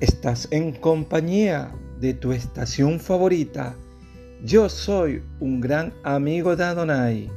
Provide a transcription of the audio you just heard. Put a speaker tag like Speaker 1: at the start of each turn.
Speaker 1: Estás en compañía de tu estación favorita. Yo soy un gran amigo de Adonai.